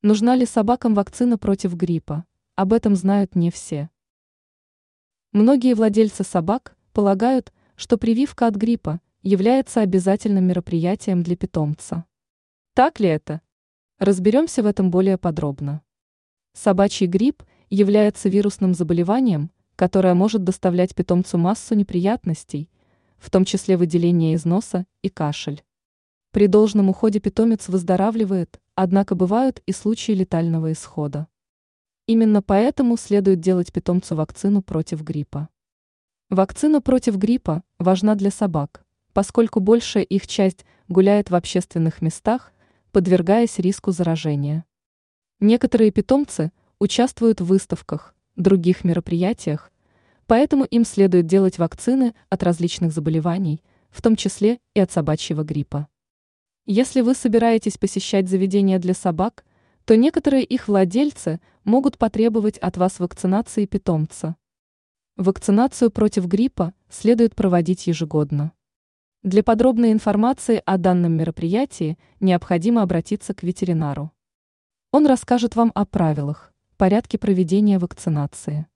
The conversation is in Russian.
Нужна ли собакам вакцина против гриппа? Об этом знают не все. Многие владельцы собак полагают, что прививка от гриппа является обязательным мероприятием для питомца. Так ли это? Разберемся в этом более подробно. Собачий грипп является вирусным заболеванием, которое может доставлять питомцу массу неприятностей, в том числе выделение из носа и кашель. При должном уходе питомец выздоравливает, однако бывают и случаи летального исхода. Именно поэтому следует делать питомцу вакцину против гриппа. Вакцина против гриппа важна для собак, поскольку большая их часть гуляет в общественных местах, подвергаясь риску заражения. Некоторые питомцы участвуют в выставках, других мероприятиях, поэтому им следует делать вакцины от различных заболеваний, в том числе и от собачьего гриппа. Если вы собираетесь посещать заведения для собак, то некоторые их владельцы могут потребовать от вас вакцинации питомца. Вакцинацию против гриппа следует проводить ежегодно. Для подробной информации о данном мероприятии необходимо обратиться к ветеринару. Он расскажет вам о правилах, порядке проведения вакцинации.